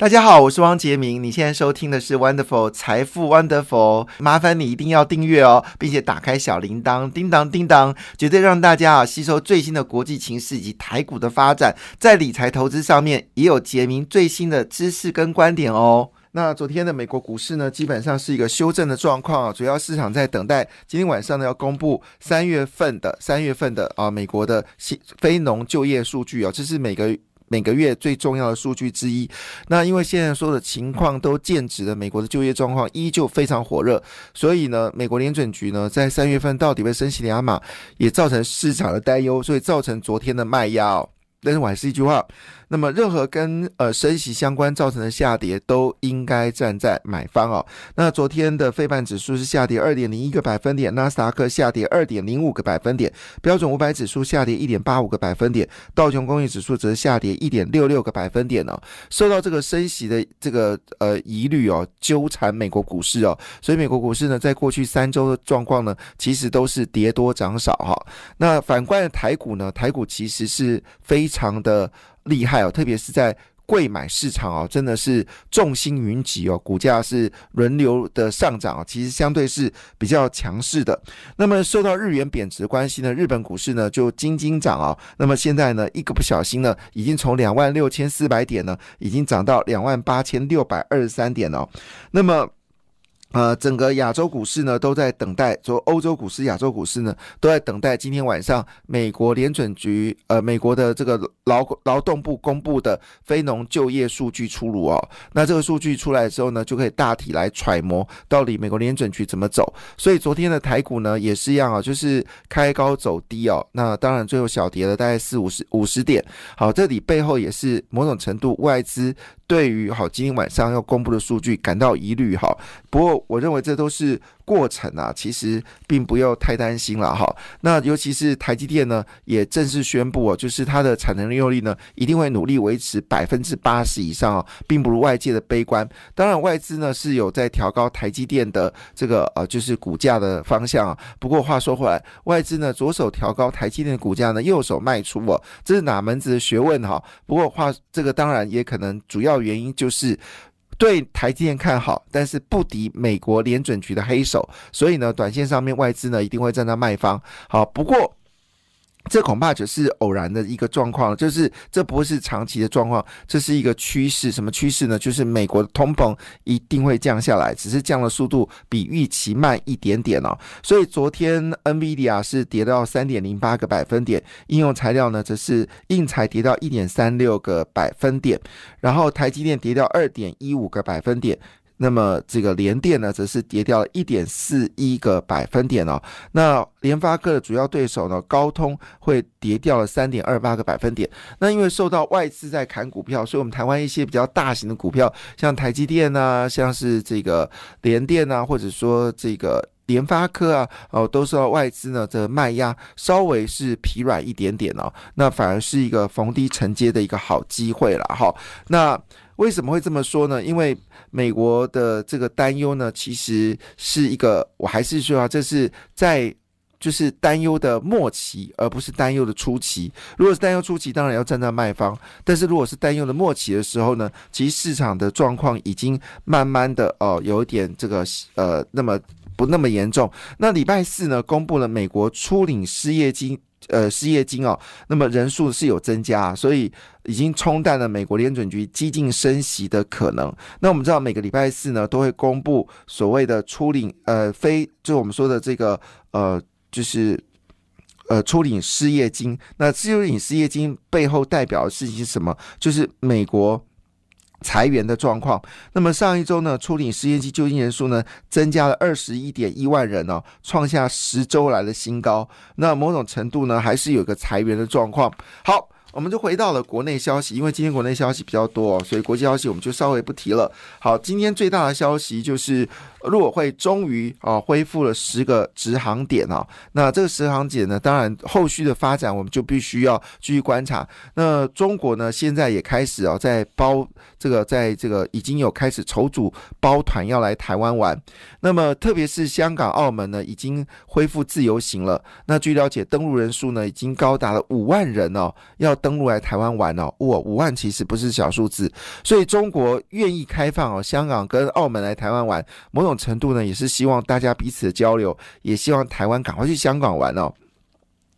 大家好，我是汪杰明。你现在收听的是 Wonderful 财富 Wonderful，麻烦你一定要订阅哦，并且打开小铃铛，叮当叮当，绝对让大家啊吸收最新的国际情势以及台股的发展，在理财投资上面也有杰明最新的知识跟观点哦。那昨天的美国股市呢，基本上是一个修正的状况啊，主要市场在等待今天晚上呢要公布三月份的三月份的啊美国的新非农就业数据啊，这是每个。每个月最重要的数据之一。那因为现在说的情况都见指的，美国的就业状况依旧非常火热，所以呢，美国联准局呢在三月份到底会升息两码，也造成市场的担忧，所以造成昨天的卖压。但是我还是一句话。那么，任何跟呃升息相关造成的下跌，都应该站在买方哦。那昨天的费半指数是下跌二点零一个百分点，纳斯达克下跌二点零五个百分点，标准五百指数下跌一点八五个百分点，道琼工业指数则下跌一点六六个百分点呢。受到这个升息的这个呃疑虑哦，纠缠美国股市哦，所以美国股市呢，在过去三周的状况呢，其实都是跌多涨少哈。那反观台股呢，台股其实是非常的。厉害哦，特别是在贵买市场哦，真的是众星云集哦，股价是轮流的上涨啊，其实相对是比较强势的。那么受到日元贬值关系呢，日本股市呢就金金涨啊。那么现在呢，一个不小心呢，已经从两万六千四百点呢，已经涨到两万八千六百二十三点了。那么呃，整个亚洲股市呢都在等待，说欧洲股市、亚洲股市呢都在等待今天晚上美国联准局呃美国的这个劳劳动部公布的非农就业数据出炉哦。那这个数据出来之后呢，就可以大体来揣摩到底美国联准局怎么走。所以昨天的台股呢也是一样啊，就是开高走低哦。那当然最后小跌了大概四五十五十点。好，这里背后也是某种程度外资。对于好今天晚上要公布的数据感到疑虑哈，不过我认为这都是。过程啊，其实并不要太担心了哈。那尤其是台积电呢，也正式宣布哦，就是它的产能利用率呢，一定会努力维持百分之八十以上哦，并不如外界的悲观。当然，外资呢是有在调高台积电的这个呃，就是股价的方向啊。不过话说回来，外资呢左手调高台积电的股价呢，右手卖出哦，这是哪门子的学问哈？不过话这个当然也可能主要原因就是。对台积电看好，但是不敌美国联准局的黑手，所以呢，短线上面外资呢一定会站在卖方。好，不过。这恐怕只是偶然的一个状况，就是这不是长期的状况，这是一个趋势。什么趋势呢？就是美国的通膨一定会降下来，只是降的速度比预期慢一点点哦。所以昨天 NVIDIA 是跌到三点零八个百分点，应用材料呢则是硬材跌到一点三六个百分点，然后台积电跌掉二点一五个百分点。那么这个联电呢，则是跌掉了一点四一个百分点哦。那联发科的主要对手呢，高通会跌掉了三点二八个百分点。那因为受到外资在砍股票，所以我们台湾一些比较大型的股票，像台积电啊，像是这个联电啊，或者说这个联发科啊，哦，都受到外资呢的卖压，稍微是疲软一点点哦。那反而是一个逢低承接的一个好机会了哈。那为什么会这么说呢？因为美国的这个担忧呢，其实是一个，我还是说啊，这是在就是担忧的末期，而不是担忧的初期。如果是担忧初期，当然要站在卖方；但是如果是担忧的末期的时候呢，其实市场的状况已经慢慢的哦，有点这个呃，那么不那么严重。那礼拜四呢，公布了美国初领失业金。呃，失业金哦，那么人数是有增加，所以已经冲淡了美国联准局激进升息的可能。那我们知道，每个礼拜四呢，都会公布所谓的初领呃非，就我们说的这个呃，就是呃初领失业金。那初领失业金背后代表的事情是什么？就是美国。裁员的状况。那么上一周呢，处理失业金就业人数呢增加了二十一点一万人哦，创下十周来的新高。那某种程度呢，还是有个裁员的状况。好。我们就回到了国内消息，因为今天国内消息比较多，所以国际消息我们就稍微不提了。好，今天最大的消息就是陆会终于啊恢复了十个直航点啊。那这个直航点呢，当然后续的发展我们就必须要继续观察。那中国呢，现在也开始啊在包这个，在这个已经有开始筹组包团要来台湾玩。那么特别是香港、澳门呢，已经恢复自由行了。那据了解，登陆人数呢已经高达了五万人哦，要。登陆来台湾玩哦，哇，五万其实不是小数字，所以中国愿意开放哦，香港跟澳门来台湾玩，某种程度呢也是希望大家彼此的交流，也希望台湾赶快去香港玩哦。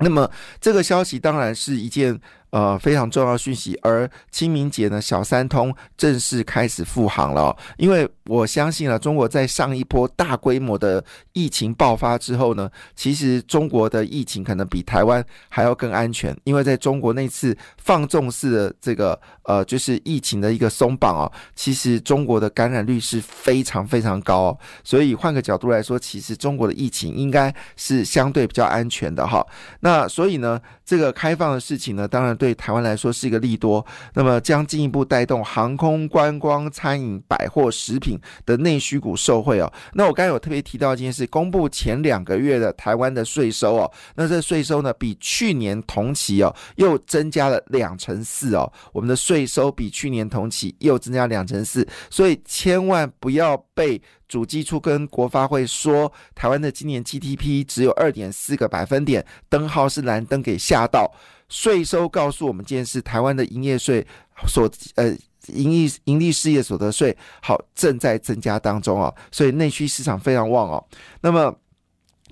那么这个消息当然是一件。呃，非常重要讯息。而清明节呢，小三通正式开始复航了。因为我相信啊，中国在上一波大规模的疫情爆发之后呢，其实中国的疫情可能比台湾还要更安全。因为在中国那次放纵式的这个呃，就是疫情的一个松绑啊，其实中国的感染率是非常非常高。所以换个角度来说，其实中国的疫情应该是相对比较安全的哈。那所以呢，这个开放的事情呢，当然。对台湾来说是一个利多，那么将进一步带动航空、观光、餐饮、百货、食品的内需股受惠哦。那我刚才有特别提到一件事，公布前两个月的台湾的税收哦，那这税收呢比去年同期哦又增加了两成四哦，我们的税收比去年同期又增加两成四，所以千万不要被主机处跟国发会说台湾的今年 GDP 只有二点四个百分点，灯号是蓝灯给吓到。税收告诉我们，这件事台湾的营业税所呃盈利盈利事业所得税好正在增加当中哦，所以内需市场非常旺哦。那么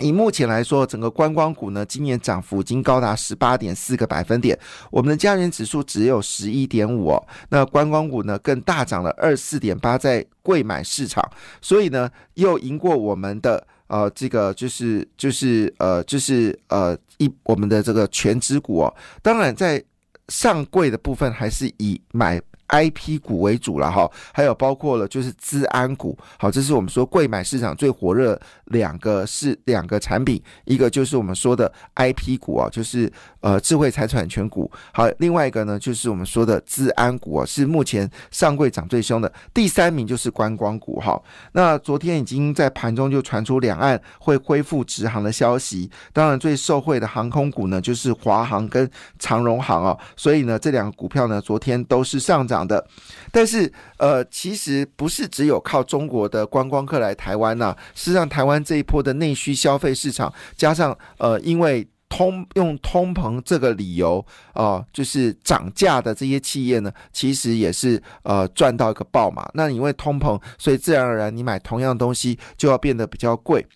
以目前来说，整个观光股呢，今年涨幅已经高达十八点四个百分点，我们的家园指数只有十一点五哦，那观光股呢更大涨了二四点八，在贵买市场，所以呢又赢过我们的。呃，这个就是就是呃就是呃一我们的这个全指股哦，当然在上柜的部分还是以买。I P 股为主了哈，还有包括了就是资安股，好，这是我们说贵买市场最火热两个是两个产品，一个就是我们说的 I P 股啊，就是呃智慧财产权股，好，另外一个呢就是我们说的资安股啊，是目前上柜涨最凶的，第三名就是观光股哈。那昨天已经在盘中就传出两岸会恢复直航的消息，当然最受惠的航空股呢就是华航跟长荣航啊，所以呢这两个股票呢昨天都是上涨。讲的，但是呃，其实不是只有靠中国的观光客来台湾呐。事实上，台湾这一波的内需消费市场，加上呃，因为通用通膨这个理由啊，就是涨价的这些企业呢，其实也是呃赚到一个爆嘛。那因为通膨，所以自然而然你买同样东西就要变得比较贵。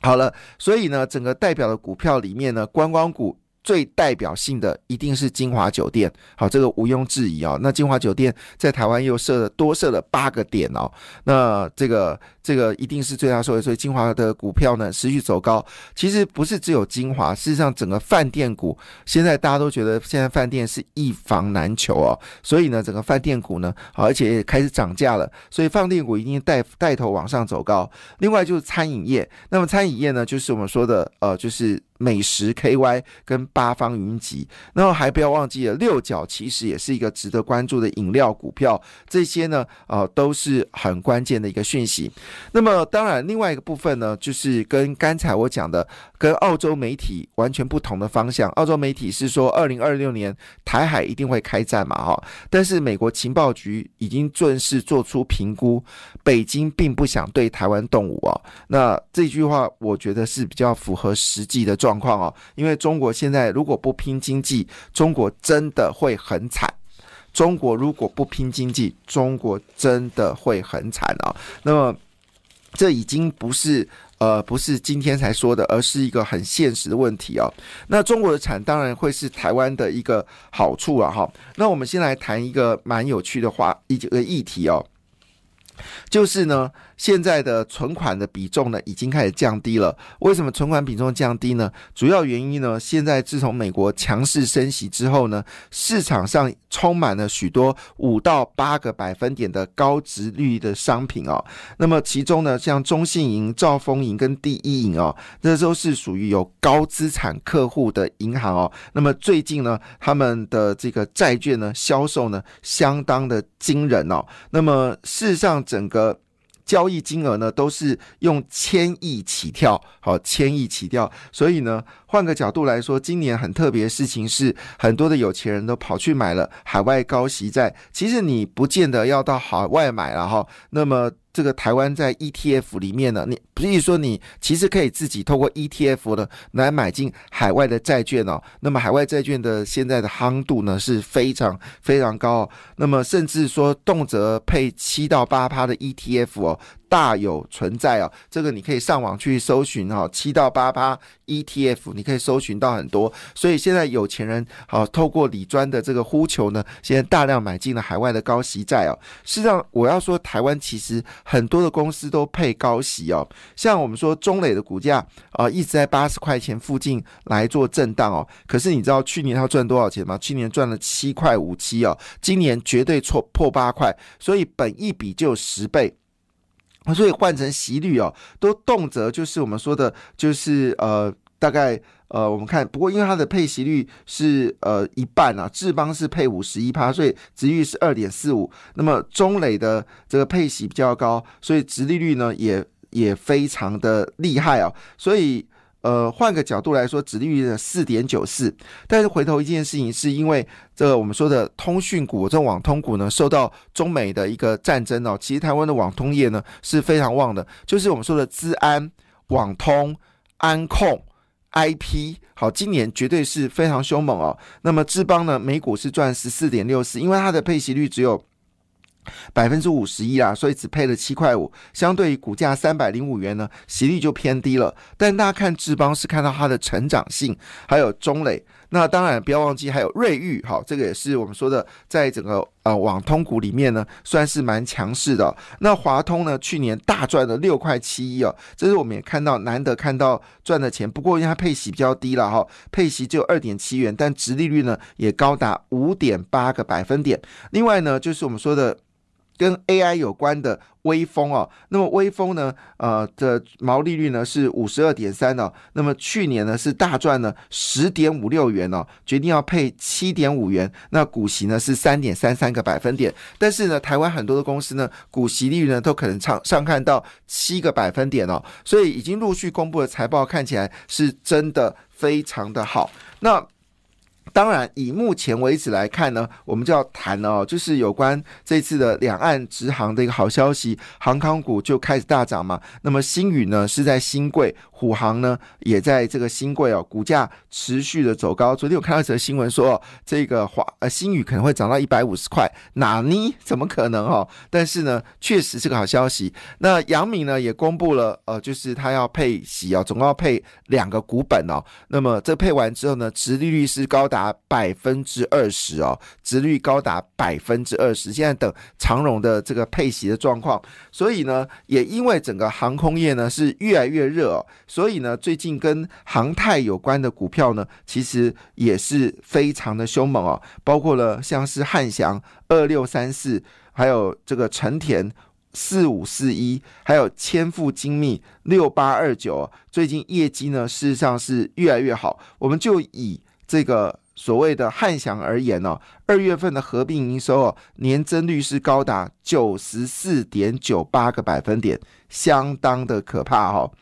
好了，所以呢，整个代表的股票里面呢，观光股。最代表性的一定是金华酒店，好，这个毋庸置疑啊。那金华酒店在台湾又设了多设了八个点哦，那这个。这个一定是最大受益，所以金华的股票呢持续走高。其实不是只有金华，事实上整个饭店股现在大家都觉得现在饭店是一房难求哦，所以呢整个饭店股呢，好而且也开始涨价了，所以饭店股一定带带头往上走高。另外就是餐饮业，那么餐饮业呢就是我们说的呃就是美食 KY 跟八方云集，然后还不要忘记了六角其实也是一个值得关注的饮料股票，这些呢呃都是很关键的一个讯息。那么，当然，另外一个部分呢，就是跟刚才我讲的，跟澳洲媒体完全不同的方向。澳洲媒体是说，二零二六年台海一定会开战嘛，哈。但是美国情报局已经正式做出评估，北京并不想对台湾动武啊。那这句话，我觉得是比较符合实际的状状况哦。因为中国现在如果不拼经济，中国真的会很惨。中国如果不拼经济，中国真的会很惨啊。那么。这已经不是呃不是今天才说的，而是一个很现实的问题哦。那中国的产当然会是台湾的一个好处啊哈。那我们先来谈一个蛮有趣的话一个议题哦，就是呢。现在的存款的比重呢，已经开始降低了。为什么存款比重降低呢？主要原因呢，现在自从美国强势升息之后呢，市场上充满了许多五到八个百分点的高值率的商品哦。那么其中呢，像中信银、兆丰银跟第一银哦，这都是属于有高资产客户的银行哦。那么最近呢，他们的这个债券呢，销售呢，相当的惊人哦。那么事实上，整个交易金额呢，都是用千亿起跳，好，千亿起跳。所以呢，换个角度来说，今年很特别的事情是，很多的有钱人都跑去买了海外高息债。其实你不见得要到海外买了哈，那么这个台湾在 ETF 里面呢，你不是说你其实可以自己透过 ETF 呢来买进海外的债券哦。那么海外债券的现在的夯度呢是非常非常高哦，那么甚至说动辄配七到八趴的 ETF 哦。大有存在哦，这个你可以上网去搜寻哈，七到八八 ETF，你可以搜寻到很多。所以现在有钱人好透过李专的这个呼求呢，现在大量买进了海外的高息债哦。事实上，我要说台湾其实很多的公司都配高息哦，像我们说中磊的股价啊一直在八十块钱附近来做震荡哦。可是你知道去年它赚多少钱吗？去年赚了七块五七哦，今年绝对错破八块，所以本一比就十倍。所以换成息率哦，都动辄就是我们说的，就是呃，大概呃，我们看，不过因为它的配息率是呃一半啊，智邦是配五十一趴，所以值率是二点四五。那么中磊的这个配息比较高，所以值利率呢也也非常的厉害哦，所以。呃，换个角度来说，指利率的四点九四，但是回头一件事情，是因为这个我们说的通讯股，这网通股呢，受到中美的一个战争哦，其实台湾的网通业呢是非常旺的，就是我们说的资安、网通、安控、IP，好，今年绝对是非常凶猛哦。那么智邦呢，每股是赚十四点六四，因为它的配息率只有。百分之五十一啦，所以只配了七块五，相对于股价三百零五元呢，息率就偏低了。但大家看志邦是看到它的成长性，还有中磊，那当然不要忘记还有瑞昱，好，这个也是我们说的，在整个呃网通股里面呢，算是蛮强势的。那华通呢，去年大赚了六块七一哦，这是我们也看到难得看到赚的钱。不过因为它配息比较低了哈，配息只有二点七元，但值利率呢也高达五点八个百分点。另外呢，就是我们说的。跟 AI 有关的微风哦，那么微风呢，呃的毛利率呢是五十二点三哦，那么去年呢是大赚了十点五六元哦，决定要配七点五元，那股息呢是三点三三个百分点，但是呢，台湾很多的公司呢，股息率呢都可能上上看到七个百分点哦，所以已经陆续公布的财报看起来是真的非常的好，那。当然，以目前为止来看呢，我们就要谈哦，就是有关这次的两岸直航的一个好消息，航空股就开始大涨嘛。那么新宇呢是在新贵，虎航呢也在这个新贵哦，股价持续的走高。昨天我看到一则新闻说，这个华呃新宇可能会涨到一百五十块，哪呢？怎么可能哦？但是呢，确实是个好消息。那杨敏呢也公布了，呃，就是他要配息哦，总共要配两个股本哦。那么这配完之后呢，殖利率是高达。百分之二十哦，值率高达百分之二十。现在等长荣的这个配息的状况，所以呢，也因为整个航空业呢是越来越热哦，所以呢，最近跟航太有关的股票呢，其实也是非常的凶猛哦。包括了像是汉翔二六三四，还有这个成田。四五四一，还有千富精密六八二九，最近业绩呢，事实上是越来越好。我们就以这个。所谓的汉翔而言呢，二月份的合并营收哦，年增率是高达九十四点九八个百分点，相当的可怕哦。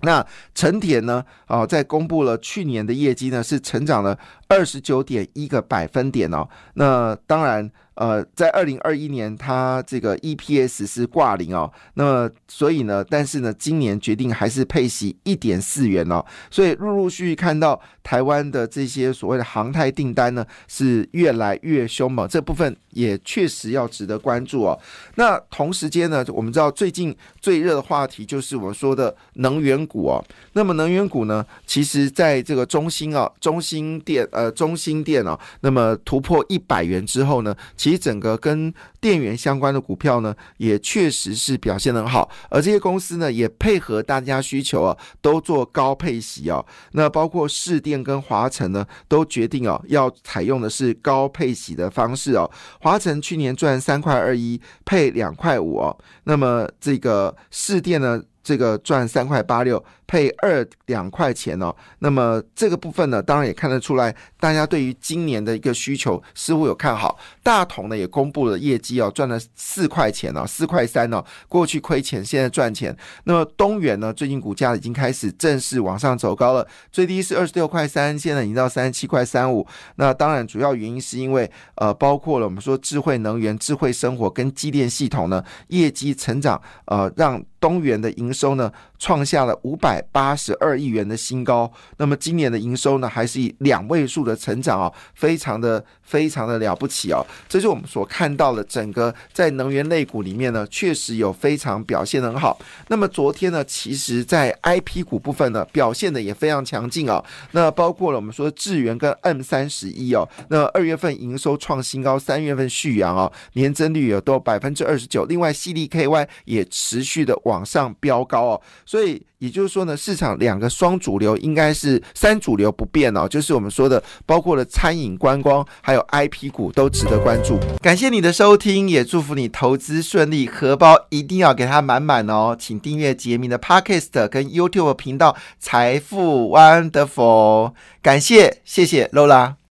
那成铁呢，哦，在公布了去年的业绩呢，是成长了二十九点一个百分点哦。那当然。呃，在二零二一年，它这个 EPS 是挂零哦，那么所以呢，但是呢，今年决定还是配息一点四元哦，所以陆陆续续看到台湾的这些所谓的航太订单呢，是越来越凶猛，这部分也确实要值得关注哦。那同时间呢，我们知道最近最热的话题就是我们说的能源股哦，那么能源股呢，其实在这个中心啊，中心电呃中心电哦，那么突破一百元之后呢，其其整个跟电源相关的股票呢，也确实是表现很好，而这些公司呢，也配合大家需求啊，都做高配息啊。那包括市电跟华晨呢，都决定哦，要采用的是高配息的方式哦。华晨去年赚三块二一，配两块五哦。那么这个市电呢？这个赚三块八六，配二两块钱哦。那么这个部分呢，当然也看得出来，大家对于今年的一个需求似乎有看好。大同呢也公布了业绩哦，赚了四块钱哦，四块三哦，过去亏钱，现在赚钱。那么东元呢，最近股价已经开始正式往上走高了，最低是二十六块三，现在已经到三十七块三五。那当然主要原因是因为呃，包括了我们说智慧能源、智慧生活跟机电系统呢，业绩成长呃，让东元的营收呢。创下了五百八十二亿元的新高，那么今年的营收呢，还是以两位数的成长哦，非常的非常的了不起哦。这是我们所看到的整个在能源类股里面呢，确实有非常表现很好。那么昨天呢，其实在 I P 股部分呢，表现的也非常强劲哦。那包括了我们说智源跟 M 三十一哦，那二月份营收创新高，三月份续阳哦，年增率有都百分之二十九。另外，C D K Y 也持续的往上飙高哦。所以也就是说呢，市场两个双主流应该是三主流不变哦，就是我们说的，包括了餐饮、观光，还有 I P 股都值得关注。感谢你的收听，也祝福你投资顺利，荷包一定要给它满满哦。请订阅杰明的 Podcast 跟 YouTube 频道财富 Wonderful，感谢谢谢 Lola。